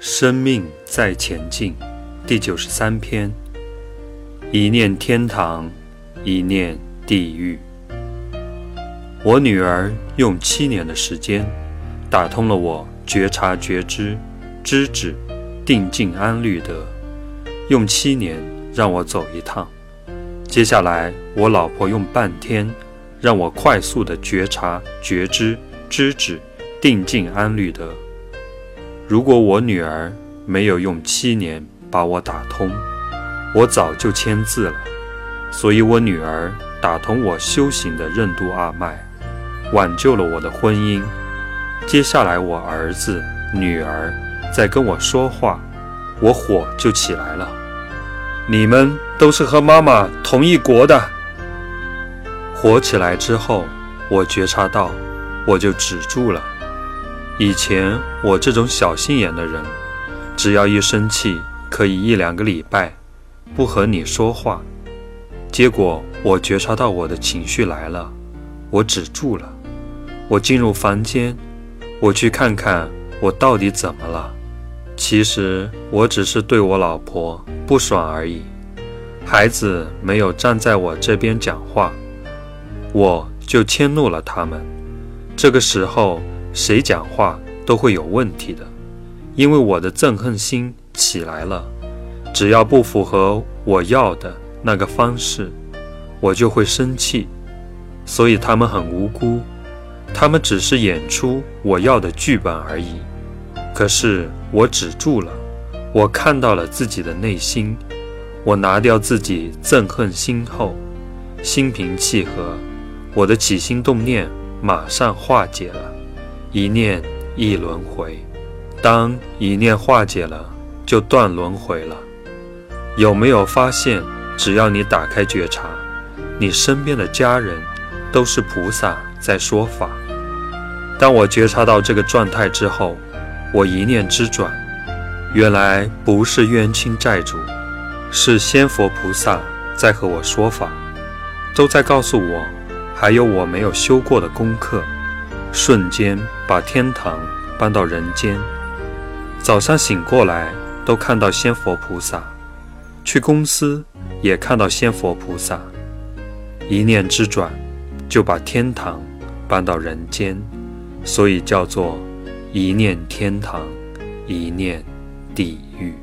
生命在前进，第九十三篇。一念天堂，一念地狱。我女儿用七年的时间，打通了我觉察觉知、知止、定静安律得。用七年让我走一趟。接下来，我老婆用半天，让我快速的觉察觉知、知止、定静安律得。如果我女儿没有用七年把我打通，我早就签字了。所以，我女儿打通我修行的任督二脉，挽救了我的婚姻。接下来，我儿子、女儿在跟我说话，我火就起来了。你们都是和妈妈同一国的。火起来之后，我觉察到，我就止住了。以前我这种小心眼的人，只要一生气，可以一两个礼拜不和你说话。结果我觉察到我的情绪来了，我止住了。我进入房间，我去看看我到底怎么了。其实我只是对我老婆不爽而已。孩子没有站在我这边讲话，我就迁怒了他们。这个时候。谁讲话都会有问题的，因为我的憎恨心起来了。只要不符合我要的那个方式，我就会生气。所以他们很无辜，他们只是演出我要的剧本而已。可是我止住了，我看到了自己的内心。我拿掉自己憎恨心后，心平气和，我的起心动念马上化解了。一念一轮回，当一念化解了，就断轮回了。有没有发现，只要你打开觉察，你身边的家人都是菩萨在说法。当我觉察到这个状态之后，我一念之转，原来不是冤亲债主，是仙佛菩萨在和我说法，都在告诉我，还有我没有修过的功课。瞬间把天堂搬到人间。早上醒过来都看到仙佛菩萨，去公司也看到仙佛菩萨。一念之转，就把天堂搬到人间，所以叫做一念天堂，一念地狱。